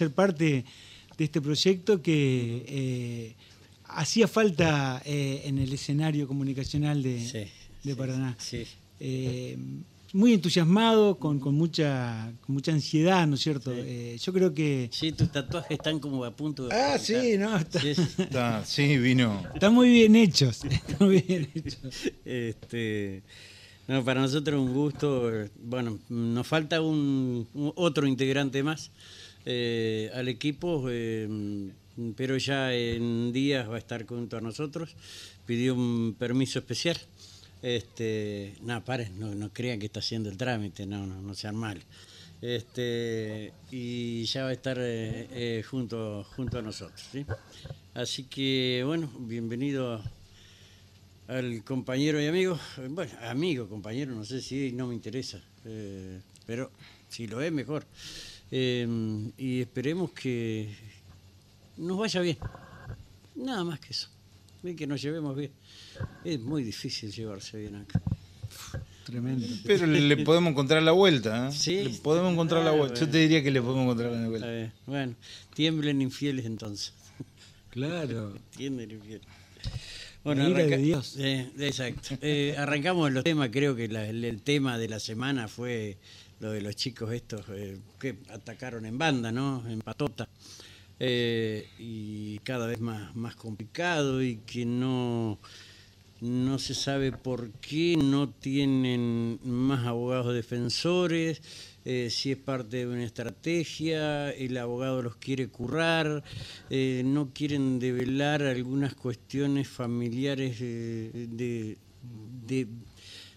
ser parte de este proyecto que eh, hacía falta eh, en el escenario comunicacional de, Sí, de sí, Paraná. Sí. Eh, muy entusiasmado, con, con mucha, con mucha ansiedad, ¿no es cierto? Eh, yo creo que... Sí, tus tatuajes están como a punto de. Ah, sí, no, está- Sí, sí. Está- sí, vino. Están muy bien hechos. Están muy bien hechos. Este, no, para nosotros es un gusto. Bueno, nos falta un, un- otro integrante más eh, al equipo, eh, pero ya en días va a estar junto a nosotros. Pidió un permiso especial. Este, no, paren, no, no crean que está haciendo el trámite, no, no, no sean mal. Este, y ya va a estar eh, eh, junto, junto a nosotros. ¿sí? Así que, bueno, bienvenido al compañero y amigo, bueno, amigo, compañero, no sé si no me interesa, eh, pero si lo es, mejor. Eh, y esperemos que nos vaya bien, nada más que eso, y que nos llevemos bien. Es muy difícil llevarse bien acá. Tremendo. Pero le podemos encontrar la vuelta. ¿eh? Sí. Le podemos encontrar la vuelta. Yo bueno. te diría que le podemos encontrar la vuelta. ver, bueno, tiemblen infieles entonces. Claro. Tiemblen infieles. La ira de Dios. Eh, exacto. Eh, arrancamos los temas, creo que la- el, el tema de la semana fue lo de los chicos estos eh, que atacaron en banda, ¿no? En patota. Eh, y cada vez más, más complicado y que no, no se sabe por qué no tienen más abogados defensores, eh, si es parte de una estrategia, el abogado los quiere currar, no quieren develar algunas cuestiones familiares de, de,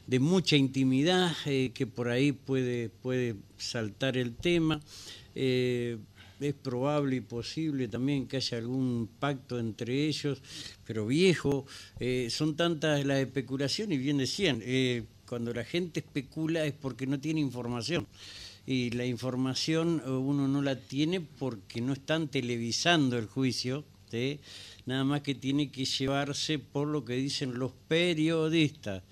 de mucha intimidad, eh, que por ahí puede, puede saltar el tema. Eh, es probable y posible también que haya algún pacto entre ellos, pero viejo. Eh, son tantas las especulaciones, y bien decían, cuando la gente especula es porque no tiene información. Y la información uno no la tiene porque no están televisando el juicio, nada más que tiene que llevarse por lo que dicen los periodistas.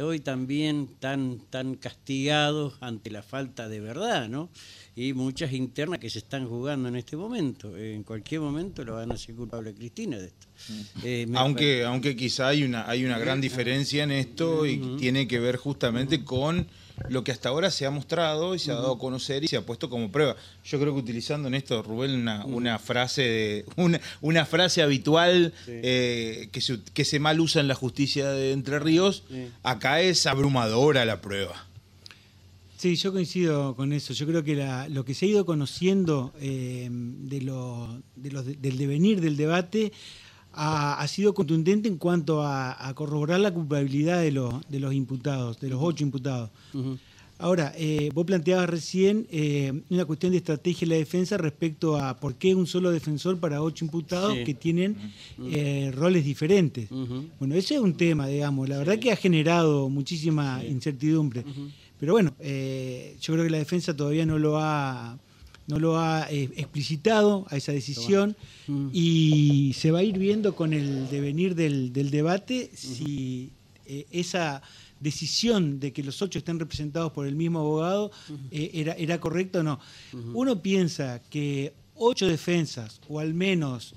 Hoy también tan, tan castigados ante la falta de verdad, ¿no? Y muchas internas que se están jugando en este momento. En cualquier momento lo van a hacer culpable a Cristina de esto. Eh, Aunque, aunque quizá hay una, hay una gran diferencia en esto y tiene que ver justamente con lo que hasta ahora se ha mostrado y se ha dado a conocer y se ha puesto como prueba. Yo creo que utilizando en esto, Rubén, una, una frase de, una, una frase habitual eh, que, se, que se mal usa en la justicia de Entre Ríos, Sí. acá es abrumadora la prueba. Sí, yo coincido con eso. Yo creo que la- lo que se ha ido conociendo eh, de lo- de los- del devenir del debate ha, ha sido contundente en cuanto a, a corroborar la culpabilidad de, los de los imputados, de los ocho imputados. Ahora, eh, vos planteabas recién eh, una cuestión de estrategia en la defensa respecto a por qué un solo defensor para ocho imputados Sí. que tienen eh, roles diferentes. Bueno, ese es un tema, digamos. La verdad que ha generado muchísima incertidumbre. Pero bueno, yo creo que la defensa todavía no lo ha no lo ha eh, explicitado a esa decisión Mm. y se va a ir viendo con el devenir del, del debate si eh, esa decisión de que los ocho estén representados por el mismo abogado eh, era, era correcta o no. Uno piensa que ocho defensas, o al menos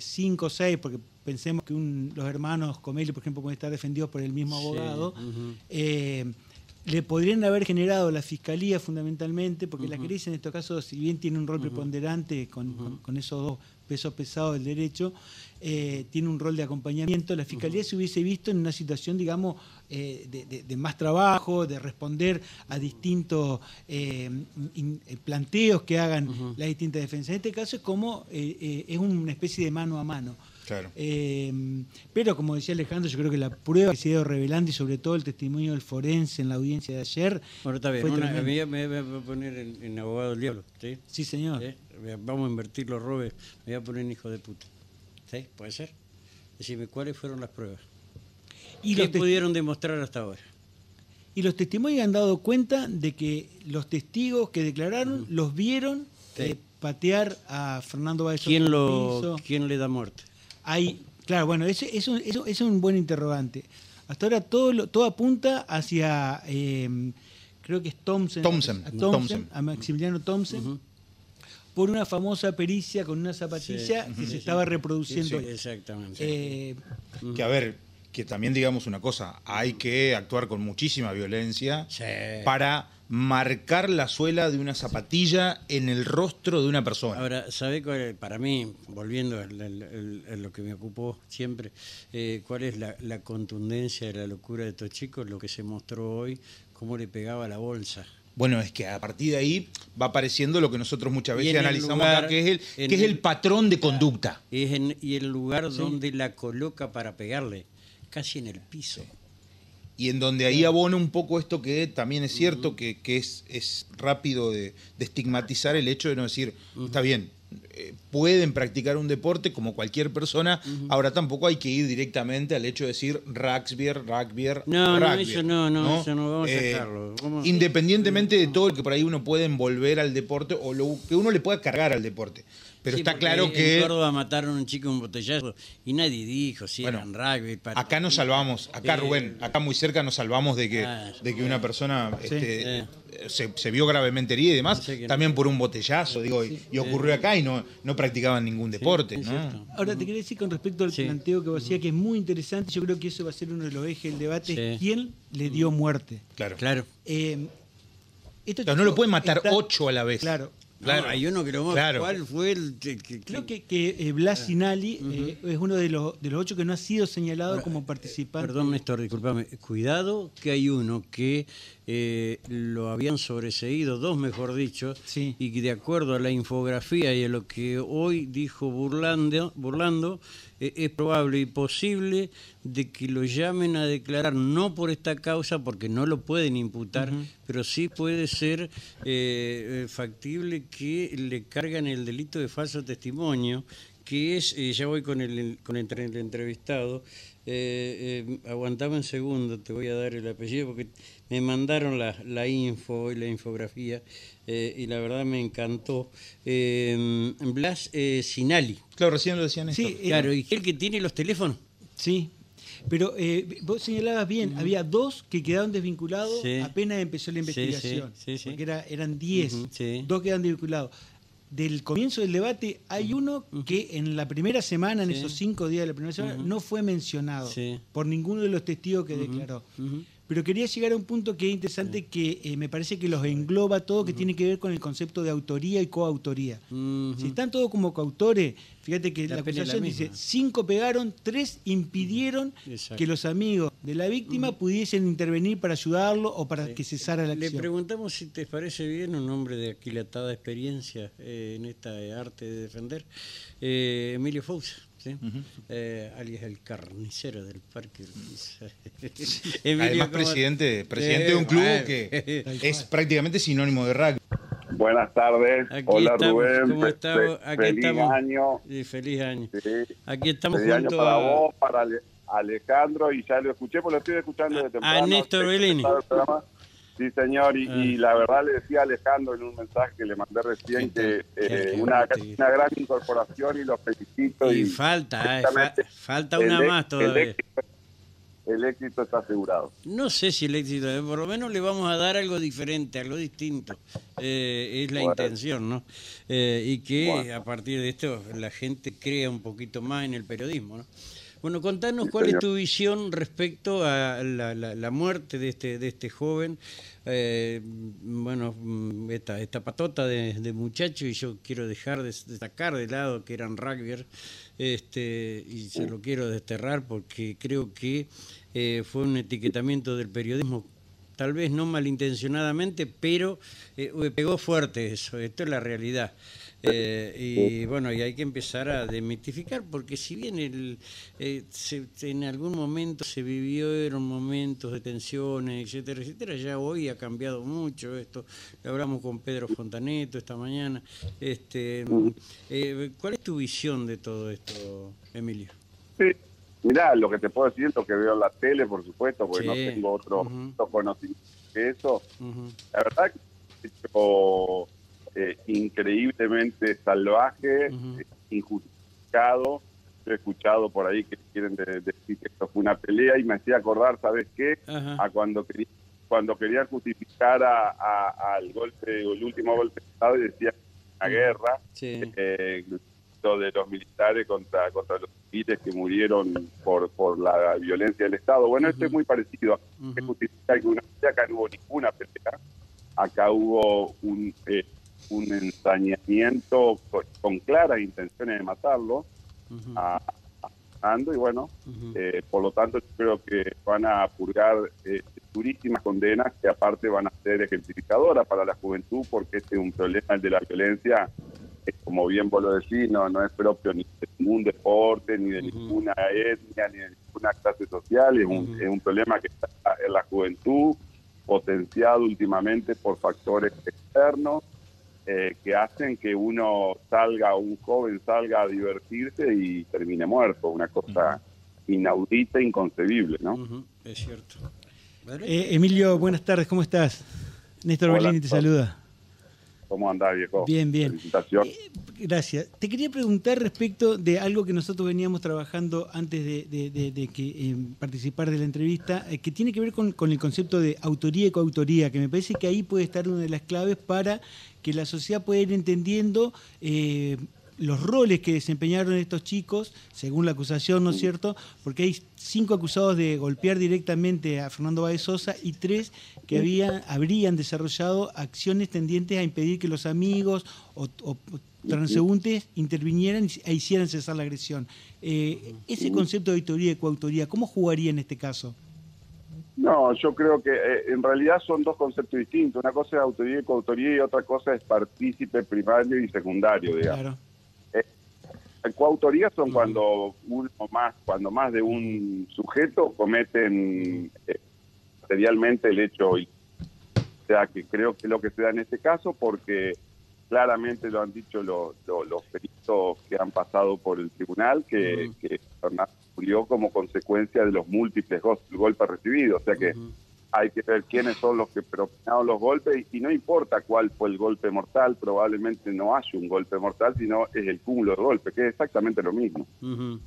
cinco o seis, porque pensemos que un- los hermanos Comelli, por ejemplo, pueden estar defendidos por el mismo abogado. Le podrían haber generado la fiscalía fundamentalmente, porque la querella en estos casos, si bien tiene un rol preponderante con, con- con esos dos pesos pesados del derecho, eh, tiene un rol de acompañamiento, la fiscalía se hubiese visto en una situación, digamos, eh, de, de- de más trabajo, de responder a distintos eh, in- eh, planteos que hagan las distintas defensas. En este caso es como, es una especie de mano a mano. Claro. Eh, pero como decía Alejandro, yo creo que la prueba que se ha ido revelando y sobre todo el testimonio del forense en la audiencia de ayer. Bueno, está bien. una- a- me voy a poner en, en abogado del diablo. ¿sí? Sí, señor. ¿Sí? Vamos a invertir los robes. Me voy a poner en hijo de puta. ¿Sí? ¿Puede ser? Decime, ¿cuáles fueron las pruebas? Y ¿Qué pudieron demostrar hasta ahora? y los testimonios han dado cuenta de que los testigos que declararon los vieron Sí. eh, patear a Fernando Báez ¿Quién, lo. ¿Quién le da muerte? Hay, claro, bueno, ese, eso, eso, eso es un buen interrogante. Hasta ahora todo, lo- todo apunta hacia, eh, creo que es Thompson. Thompson, a Thompson, Thompson. a Maximiliano Thompson. por una famosa pericia con una zapatilla Sí. que Sí, se estaba reproduciendo. Sí, exactamente. Eh, Que a ver, que también digamos una cosa, hay que actuar con muchísima violencia Sí. para marcar la suela de una zapatilla en el rostro de una persona. Ahora, ¿sabe cuál para mí, volviendo a, lo que me ocupó siempre, eh, cuál es la, la contundencia de la locura de estos chicos? Lo que se mostró hoy, cómo le pegaba la bolsa. Bueno, es que a partir de ahí va apareciendo lo que nosotros muchas veces analizamos lugar- que es el, en que es el- el patrón de conducta. Es en- y el lugar donde la coloca para pegarle, casi en el piso. Y en donde ahí abona un poco esto que también es cierto, que, que es, es rápido de, de estigmatizar el hecho de no decir, está bien, eh, pueden practicar un deporte como cualquier persona, ahora tampoco hay que ir directamente al hecho de decir rugby, rugby, No, no, rugby", eso no, no, eso no, vamos a Eh, sacarlo. Vamos- Independientemente de todo lo que por ahí uno puede envolver al deporte o lo que uno le pueda cargar al deporte. Pero Sí, está claro En que Córdoba mataron a un chico en un botellazo y nadie dijo si Bueno, eran rugby. para- Acá nos salvamos, acá Eh, Rubén, acá muy cerca nos salvamos de que, Ah, de que una persona este, Eh. se, se vio gravemente herida y demás, no. también por un botellazo, digo, y, y ocurrió acá y no, no practicaban ningún deporte. ¿no? ahora te quería decir con respecto al Sí. planteo que vos hacías, que es muy interesante, yo creo que eso va a ser uno de los ejes del debate, Sí. ¿quién le dio muerte? Claro. Claro. Eh, no lo pueden matar ocho a la vez. Claro. Claro, hay uno que lo Claro. ¿Cuál fue el que, que- Creo que- que, eh, Blas Sinali eh, es uno de los, de los ocho que no ha sido señalado como participante. Perdón, Néstor, discúlpame. Cuidado que hay uno que eh, lo habían sobreseído, dos mejor dicho, Sí. y que de acuerdo a la infografía y a lo que hoy dijo Burlando, Burlando eh, es probable y posible de que lo llamen a declarar, no por esta causa, porque no lo pueden imputar, pero sí puede ser eh, eh, factible que le cargan el delito de falso testimonio que es, eh, ya voy con el, con el, entre- el entrevistado, eh, eh, aguantame un segundo, te voy a dar el apellido porque me mandaron la, la info y la infografía eh, y la verdad me encantó. Eh, Blas eh, Sinali, Claro, recién lo decían esto. Sí, eh, claro, y el que tiene los teléfonos. Sí, pero eh, vos señalabas bien, había dos que quedaron desvinculados Sí. apenas empezó la investigación, sí, sí, sí. porque era, eran 10, Ujú, sí. dos quedaron desvinculados. Del comienzo del debate hay uno que en la primera semana, en Sí. esos cinco días de la primera semana, no fue mencionado Sí. por ninguno de los testigos que declaró. Pero quería llegar a un punto que es interesante, que eh, me parece que los engloba todo, que tiene que ver con el concepto de autoría y coautoría. Si están todos como coautores, fíjate que La la, dice, cinco pegaron, tres impidieron Exacto. que los amigos de la víctima pudiesen intervenir para ayudarlo o para que cesara la Le acción. preguntamos si te parece bien un hombre de aquilatada experiencia eh, en esta arte de defender, eh, Emilio Fousa, ¿sí? Eh, alias el carnicero del Parque Además, ¿cómo- presidente, presidente Eh, de un club bueno. que es cual. prácticamente sinónimo de rugby. Buenas tardes. Aquí Hola estamos, Rubén. ¿cómo estamos? fe- Aquí feliz estamos. año. Sí, feliz año. Sí. Aquí estamos Feliz año junto para a... vos, para Ale- Alejandro, y ya lo escuché, porque lo estoy escuchando A- de a temprano. Néstor He El. Sí, señor, y, Ah. y la verdad le decía a Alejandro en un mensaje que le mandé recién que eh, una, una gran incorporación y los felicito. Y Y, falta, eh, fa- falta el una más el todavía. éxito- el éxito está asegurado. No sé si el éxito, eh, por lo menos le vamos a dar algo diferente, algo distinto. Eh, es la Bueno. intención, ¿no? Eh, y que Bueno. a partir de esto la gente crea un poquito más en el periodismo, ¿no? Bueno, contanos Sí, cuál señor. es tu visión respecto a la, la- la muerte de este, de este joven. Eh, bueno, mm, esta, esta patota de, de muchacho, y yo quiero dejar de destacar de lado que eran rugbyers, este, y se lo quiero desterrar porque creo que eh, fue un etiquetamiento del periodismo tal vez no malintencionadamente, pero eh, pegó fuerte eso, esto es la realidad. Eh, y bueno, y hay que empezar a demitificar, porque si bien el, eh, se- en algún momento se vivieron momentos de tensiones, etcétera, etcétera, ya hoy ha cambiado mucho esto. Hablamos con Pedro Fontaneto esta mañana. Este, eh, ¿Cuál es tu visión de todo esto, Emilio? Sí, mirá, lo que te puedo decir es lo que veo en la tele, por supuesto, porque no tengo otro, otro conocimiento que eso. La verdad que eh, increíblemente salvaje, eh, injustificado. Yo he escuchado por ahí que quieren de- decir que esto fue una pelea y me hacía acordar, ¿sabes qué? A cuando quería, cuando querían justificar a, a- al golpe, o el último golpe de Estado y decía una guerra, Sí. eh, lo de los militares contra, contra los civiles que murieron por, por la violencia del Estado. Bueno, esto es muy parecido. Que justificar que una- acá no hubo ninguna pelea, acá hubo un, eh, un ensañamiento con, con claras intenciones de matarlo Ujú, a, y bueno, eh, por lo tanto, yo creo que van a purgar eh, durísimas condenas que aparte van a ser ejemplificadoras para la juventud, porque este es un problema el de la violencia, que como bien vos lo decís, no, no es propio ni de ningún deporte, ni de ninguna etnia, ni de ninguna clase social, es un, es un problema que está en la juventud, potenciado últimamente por factores externos. Eh, que hacen que uno salga, un joven salga a divertirse y termine muerto, una cosa inaudita, inconcebible, ¿no? Es cierto. Eh, Emilio, buenas tardes, ¿cómo estás? Néstor Hola, Bellini te saluda. ¿Cómo andás, viejo? Bien, bien. Felicitaciones. Eh, gracias. Te quería preguntar respecto de algo que nosotros veníamos trabajando antes de, de- de- de que eh, participar de la entrevista, eh, que tiene que ver con, con el concepto de autoría y coautoría, que me parece que ahí puede estar una de las claves para que la sociedad pueda ir entendiendo eh, los roles que desempeñaron estos chicos, según la acusación, ¿no es cierto? Porque hay cinco acusados de golpear directamente a Fernando Báez Sosa y tres que habían, habrían desarrollado acciones tendientes a impedir que los amigos o, o transeúntes intervinieran e hicieran cesar la agresión. Eh, ese concepto de autoría y coautoría, ¿cómo jugaría en este caso? No, yo creo que eh, en realidad son dos conceptos distintos. Una cosa es autoría y coautoría y otra cosa es partícipe primario y secundario, digamos. Claro. Coautoría son cuando uno más, cuando más de un sujeto cometen eh, materialmente el hecho. O sea, que creo que es lo que se da en este caso, porque claramente lo han dicho los, los, los peritos que han pasado por el tribunal, que, Ujú. que Fernando murió como consecuencia de los múltiples go- golpes recibidos. O sea que. Hay que ver quiénes son los que propinaron los golpes y, y no importa cuál fue el golpe mortal, probablemente no haya un golpe mortal, sino es el cúmulo de golpes, que es exactamente lo mismo.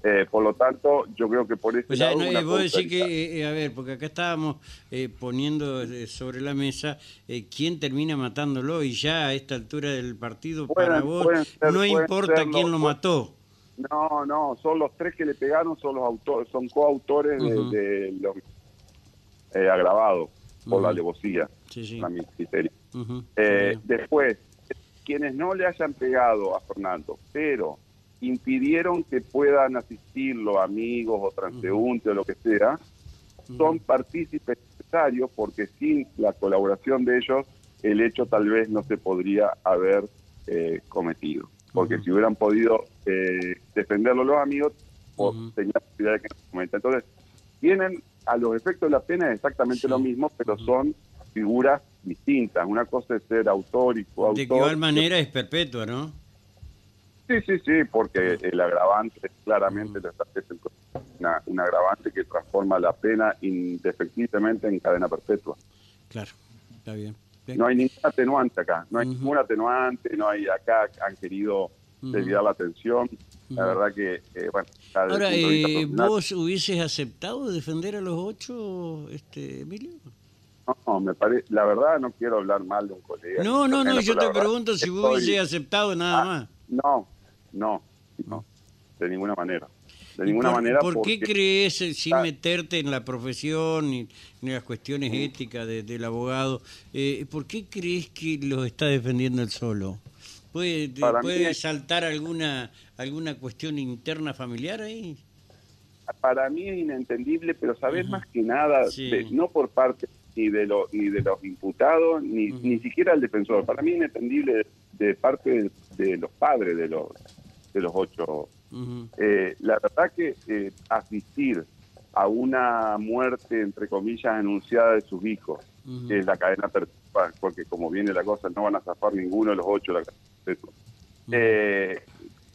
Eh, por lo tanto, yo creo que por ese O sea, no, una eh, vos decís causalidad. que, eh, a ver, porque acá estábamos eh, poniendo eh, sobre la mesa eh, quién termina matándolo y ya a esta altura del partido, Pueden- para vos, ser- no importa quién lo mató. No, no, son los tres que le pegaron, son los autores, son coautores de- de, los eh, agravados por la alevosía, Sí, sí. a mi criterio. Ujú. Eh, después, quienes no le hayan pegado a Fernando, pero impidieron que puedan asistirlo amigos o transeúntes o lo que sea, son partícipes necesarios porque sin la colaboración de ellos el hecho tal vez no se podría haber eh, cometido. Porque si hubieran podido eh, defenderlo los amigos, pues, Ujú. tenía posibilidad de que no se cometa. Entonces, tienen a los efectos de la pena es exactamente Sí. lo mismo, pero son figuras distintas. Una cosa es ser autor y coautor. De igual manera es perpetua, ¿no? Sí, sí, sí, porque el agravante claramente lo establece una, un agravante que transforma la pena indefectiblemente en cadena perpetua. Claro, está bien. No hay ningún atenuante acá, no hay Ujú. ningún atenuante, no hay acá han querido Desviar la atención. La verdad que, eh, bueno, Ahora, eh, ¿vos hubieses aceptado defender a los ocho, este, Emilio? no, me parece, la verdad no quiero hablar mal de un colega. No, no, no, yo te verdad, pregunto si vos hubieses aceptado nada Ah, más. No, no, no, de ninguna manera. De ninguna ¿Por, manera. ¿Por qué crees, eh, sin Ah. meterte en la profesión ni en las cuestiones éticas de- del abogado, eh, por qué crees que los está defendiendo él solo? ¿Puede, mí puede saltar alguna alguna cuestión interna familiar ahí? para mí es inentendible, pero sabes más que nada, Sí. de- no por parte ni de los ni de los imputados, ni, ni siquiera el defensor. Para mí es inentendible de, de parte de, de los padres de los de los ocho. Eh, la verdad que eh, asistir a una muerte entre comillas anunciada de sus hijos, que es la cadena perpetua, porque como viene la cosa no van a zafar ninguno de los ocho la cadena Eh,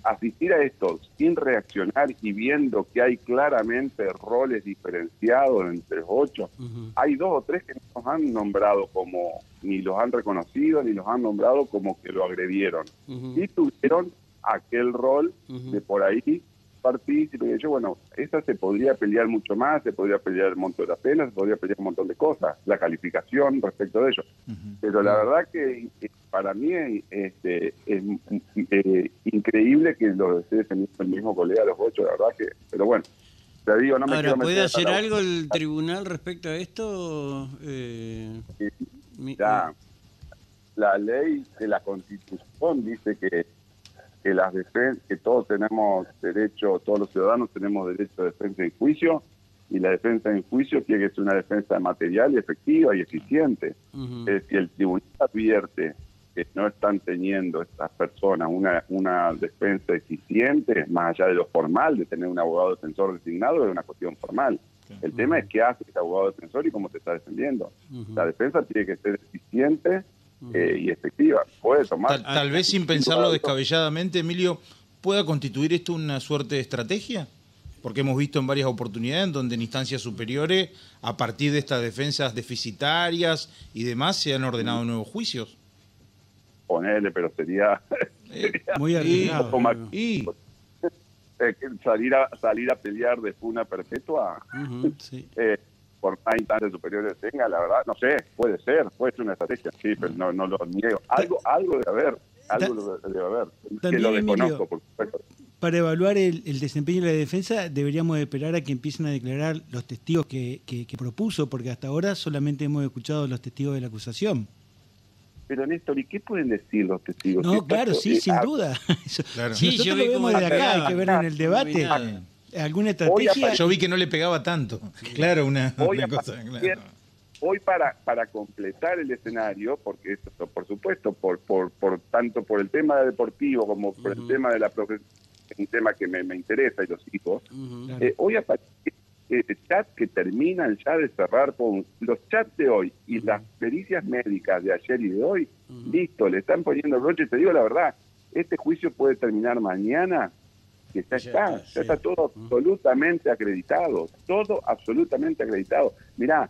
asistir a esto sin reaccionar y viendo que hay claramente roles diferenciados entre los ocho, hay dos o tres que no los han nombrado como, ni los han reconocido, ni los han nombrado como que lo agredieron. Y tuvieron aquel rol de por ahí partícipe y yo, bueno, esa se podría pelear mucho más, se podría pelear el monto de la pena, se podría pelear un montón de cosas, la calificación respecto de ello. Pero la verdad que para mí este, es eh, increíble que lo esté defendiendo el mismo colega los ocho, la verdad que, pero bueno, te digo, no me Ahora, ¿puede hacer la- algo el tribunal respecto a esto? Eh, la ley de la Constitución dice que que las defen- que todos tenemos derecho, todos los ciudadanos tenemos derecho a defensa en juicio y la defensa en juicio tiene que ser una defensa material y efectiva y eficiente. ujú. Eh, si el tribunal advierte que no están teniendo estas personas una, una defensa eficiente, más allá de lo formal, de tener un abogado defensor designado, es una cuestión formal. El tema es qué hace este abogado defensor y cómo te está defendiendo. La defensa tiene que ser eficiente eh, y efectiva. Puede tomar... Tal, tal vez sin pensarlo descabelladamente, Emilio, ¿pueda constituir esto una suerte de estrategia? Porque hemos visto en varias oportunidades en donde en instancias superiores, a partir de estas defensas deficitarias y demás, se han ordenado nuevos juicios. Ponerle, pero sería, Muy Y- arriesgado. Y eh, salir a salir a pelear de funa perpetua. Sí. eh, por más instancias superiores tenga, la verdad, no sé, puede ser, puede ser una estrategia, sí, pero no, no lo niego. Algo, algo debe haber, algo debe haber, que lo desconozco, por supuesto. Para evaluar el, el desempeño de la defensa deberíamos esperar a que empiecen a declarar los testigos que, que- que propuso, porque hasta ahora solamente hemos escuchado los testigos de la acusación. Pero Néstor, ¿y qué pueden decir los testigos? No, claro, sí, sin duda. Claro. Sí, yo nosotros lo vemos de acá, hay que verlo en el debate. ¿Alguna estrategia? yo vi que no le pegaba tanto. Claro, una, cosa. claro. Hoy para, para completar el escenario, porque esto, por supuesto, por, por, por tanto por el tema deportivo como por el tema de la profesión, es un tema que me, me interesa y lo sigo, Ujú. Claro. eh, hoy aparece eh, chats que terminan ya de cerrar con los chats de hoy y las pericias médicas de ayer y de hoy, listo, le están poniendo broche. Te digo la verdad, este juicio puede terminar mañana, que ya, está, está, ya sí. está todo absolutamente acreditado, todo absolutamente acreditado. Mirá,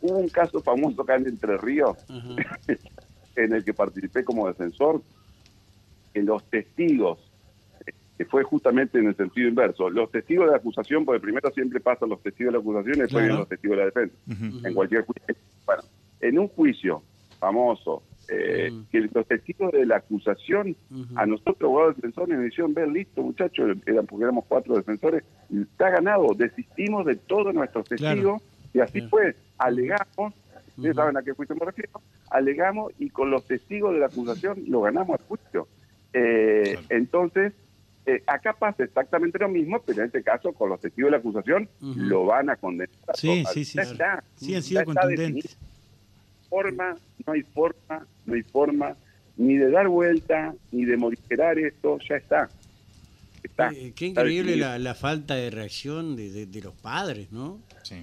hubo un caso famoso acá en Entre Ríos, en el que participé como defensor, que los testigos, que fue justamente en el sentido inverso, los testigos de la acusación, porque primero siempre pasan los testigos de la acusación y después Claro. vienen los testigos de la defensa, en cualquier juicio. Bueno, en un juicio famoso, eh, que los testigos de la acusación, a nosotros, abogados defensores, nos dijeron, ver, listo, muchachos, eran, porque éramos cuatro defensores, está ganado, desistimos de todos nuestros Claro. testigos, y así Claro. fue, alegamos, ustedes saben a qué juicio me refiero, alegamos y con los testigos de la acusación lo ganamos al juicio. Eh, Claro. Entonces, eh, acá pasa exactamente lo mismo, pero en este caso con los testigos de la acusación lo van a condenar. Sí, sí, sí, sí. está. Sí, han sido contundentes. Forma, no hay forma, no hay forma ni de dar vuelta, ni de morigerar esto, ya está. Está. Eh, qué increíble la, la falta de reacción de, de- de los padres, ¿no? Sí.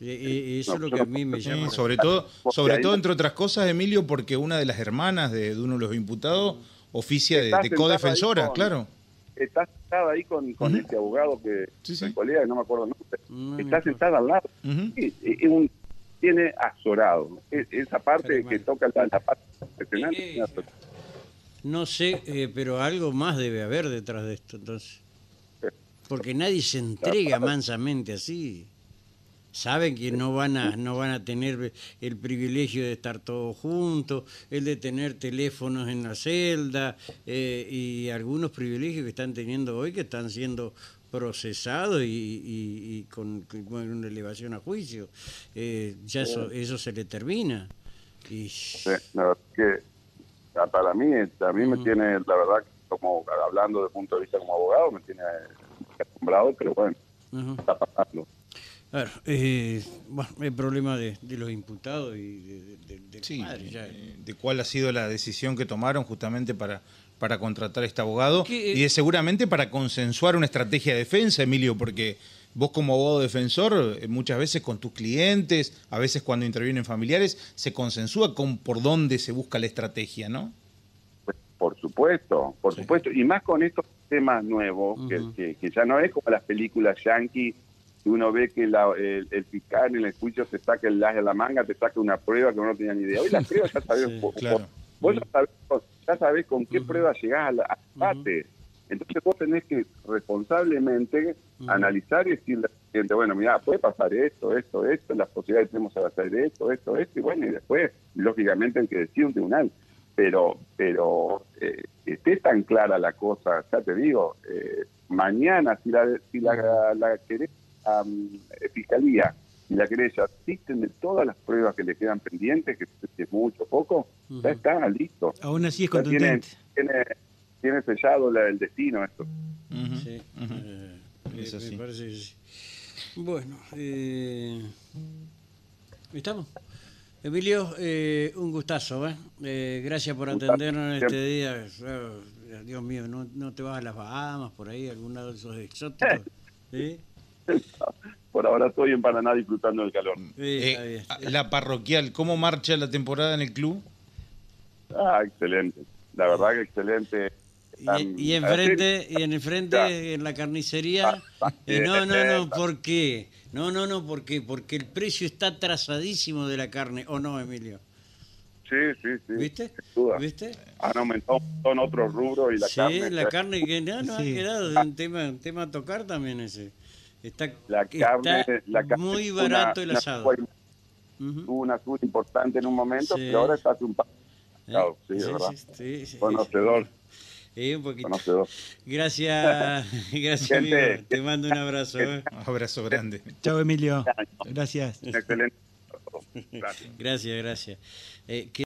Eh, eh, eso No, es lo que a mí me Sí, llama. sobre todo, sobre todo entre otras cosas, Emilio, porque una de las hermanas de, de uno de los imputados oficia de, de codefensora, claro. Está sentada ahí con, con este abogado que, Sí, sí. el colega, no me acuerdo el nombre, No, está no, sentada al lado. Un- tiene azorado. Es- esa parte Pero que toca la, la parte profesional. Eh, tiene azorado. No sé, eh, pero algo más debe haber detrás de esto, entonces. Porque nadie se entrega mansamente así. Saben que no van a no van a tener el privilegio de estar todos juntos, el de tener teléfonos en la celda eh, y algunos privilegios que están teniendo hoy que están siendo procesados y, y- y con, con una elevación a juicio. Eh, ya eso, eso se le termina. Y, verdad que para mí, a mí me tiene, la verdad, como hablando el punto de vista como abogado, me tiene acostumbrado, pero bueno, está pasando. Claro, eh, bueno, el problema de, de los imputados y de, de- de- del Sí, padre, ya. eh, de cuál ha sido la decisión que tomaron justamente para, para contratar a este abogado Que, eh, y seguramente para consensuar una estrategia de defensa, Emilio, porque vos como abogado defensor eh, muchas veces con tus clientes, a veces cuando intervienen familiares, se consensúa con por dónde se busca la estrategia, ¿no? Por supuesto, por Sí. supuesto, y más con estos temas nuevos, que- que, que ya no es como las películas yankee, que uno ve que la- el, el fiscal en el juicio te saca el las de la manga, te saca una prueba que uno no tenía ni idea. Hoy las pruebas ya sabes, Sí, vos- claro. vos ya sabés, ya sabés con qué Ujú. prueba llegás al debate. Entonces vos tenés que responsablemente analizar y decirle al cliente, bueno, mira, puede pasar esto, esto, esto, las posibilidades que tenemos de hacer esto, esto, esto, y bueno, y después, lógicamente, el que decide un tribunal. pero pero eh, esté tan clara la cosa, ya te digo, eh, mañana si la, si la, la querés, eh, fiscalía y la querella asisten de todas las pruebas que le quedan pendientes, que es mucho poco, ya está, listo. Aún así es Ya contundente. tiene, tiene sellado la- el destino esto. Sí, ujú. eh, Es eh, así. me parece que sí. Bueno, eh, ¿estamos? Emilio, eh, un gustazo, ¿eh? Eh, Gracias por Gustazo, atendernos en este día. Oh, Dios mío, ¿no, no te vas a las Bahamas por ahí, alguna de esos exóticos? ¿Sí? Por ahora estoy en Paraná disfrutando del calor. Sí, Eh, la parroquial, ¿cómo marcha la temporada en el club? Ah, excelente. La verdad que excelente. Están- Y, y enfrente, y en el frente, en la carnicería, Ah, eh, no, no, no. ¿por qué? No, no, no, ¿por qué? Porque el precio está trazadísimo de la carne, ¿o no, Emilio? Sí, sí, sí. ¿Viste? ¿Viste? Han aumentado un montón otros rubros y la sí, carne. la carne que no, no Sí. ha quedado un tema, un tema a tocar también ese. Está, La carne, está la carne muy barato una- el una asado. Tuvo una suba importante en un momento, Sí. pero ahora está hace un paso. ¿Eh? Claro, sí, de verdad. sí, sí. Conocedor, Sí, un poquito. conocedor. Gracias, gracias, Gente, amigo. Te mando un abrazo. ¿eh? Un abrazo grande. Chao, Emilio. Gracias. Un excelente. Gracias. Gracias, gracias. Eh, que-